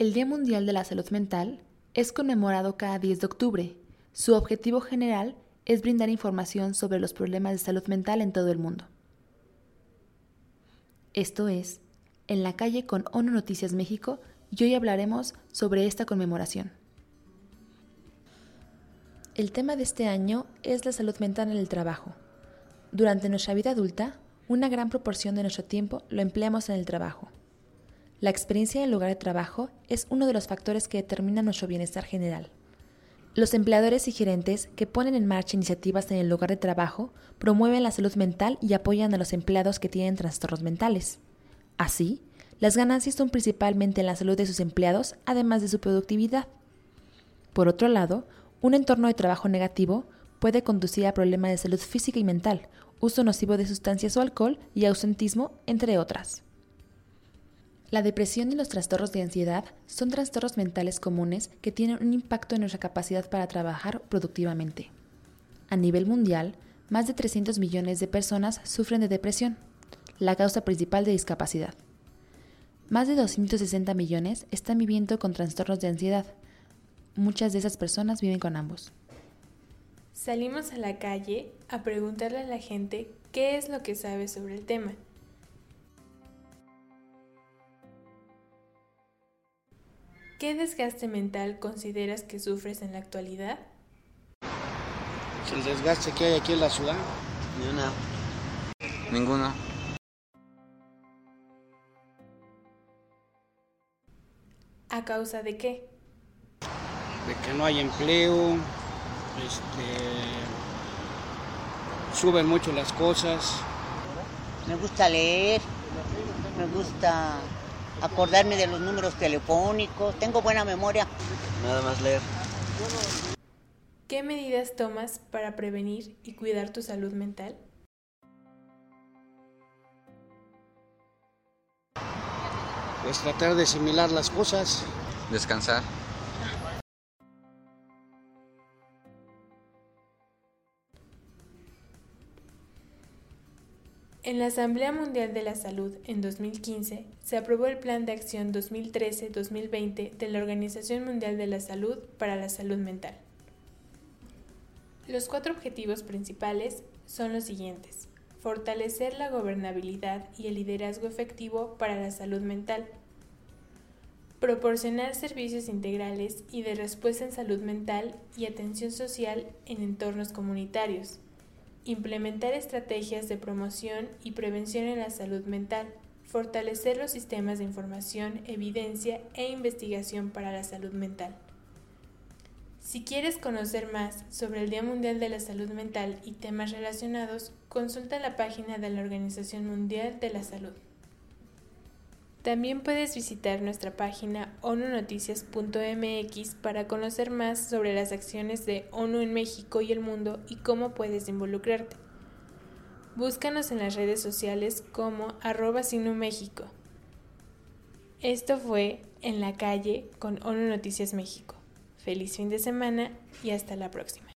El Día Mundial de la Salud Mental es conmemorado cada 10 de octubre. Su objetivo general es brindar información sobre los problemas de salud mental en todo el mundo. Esto es, en la calle con ONU Noticias México y hoy hablaremos sobre esta conmemoración. El tema de este año es la salud mental en el trabajo. Durante nuestra vida adulta, una gran proporción de nuestro tiempo lo empleamos en el trabajo. La experiencia en el lugar de trabajo es uno de los factores que determina nuestro bienestar general. Los empleadores y gerentes que ponen en marcha iniciativas en el lugar de trabajo promueven la salud mental y apoyan a los empleados que tienen trastornos mentales. Así, las ganancias son principalmente en la salud de sus empleados, además de su productividad. Por otro lado, un entorno de trabajo negativo puede conducir a problemas de salud física y mental, uso nocivo de sustancias o alcohol y ausentismo, entre otras. La depresión y los trastornos de ansiedad son trastornos mentales comunes que tienen un impacto en nuestra capacidad para trabajar productivamente. A nivel mundial, más de 300 millones de personas sufren de depresión, la causa principal de discapacidad. Más de 260 millones están viviendo con trastornos de ansiedad. Muchas de esas personas viven con ambos. Salimos a la calle a preguntarle a la gente qué es lo que sabe sobre el tema ¿Qué desgaste mental consideras que sufres en la actualidad? El desgaste que hay aquí en la ciudad. Ni una. Ninguno. ¿A causa de qué? De que no hay empleo, este, suben mucho las cosas. Me gusta leer, me gusta acordarme de los números telefónicos, tengo buena memoria. Nada más leer. ¿Qué medidas tomas para prevenir y cuidar tu salud mental? Pues tratar de asimilar las cosas. Descansar. En la Asamblea Mundial de la Salud en 2015 se aprobó el Plan de Acción 2013-2020 de la Organización Mundial de la Salud para la Salud Mental. Los cuatro objetivos principales son los siguientes. Fortalecer la gobernabilidad y el liderazgo efectivo para la salud mental. Proporcionar servicios integrales y de respuesta en salud mental y atención social en entornos comunitarios implementar estrategias de promoción y prevención en la salud mental, fortalecer los sistemas de información, evidencia e investigación para la salud mental. Si quieres conocer más sobre el Día Mundial de la Salud Mental y temas relacionados, consulta la página de la Organización Mundial de la Salud. También puedes visitar nuestra página onunoticias.mx para conocer más sobre las acciones de ONU en México y el mundo y cómo puedes involucrarte. Búscanos en las redes sociales como arroba México. Esto fue En la calle con ONU Noticias México. Feliz fin de semana y hasta la próxima.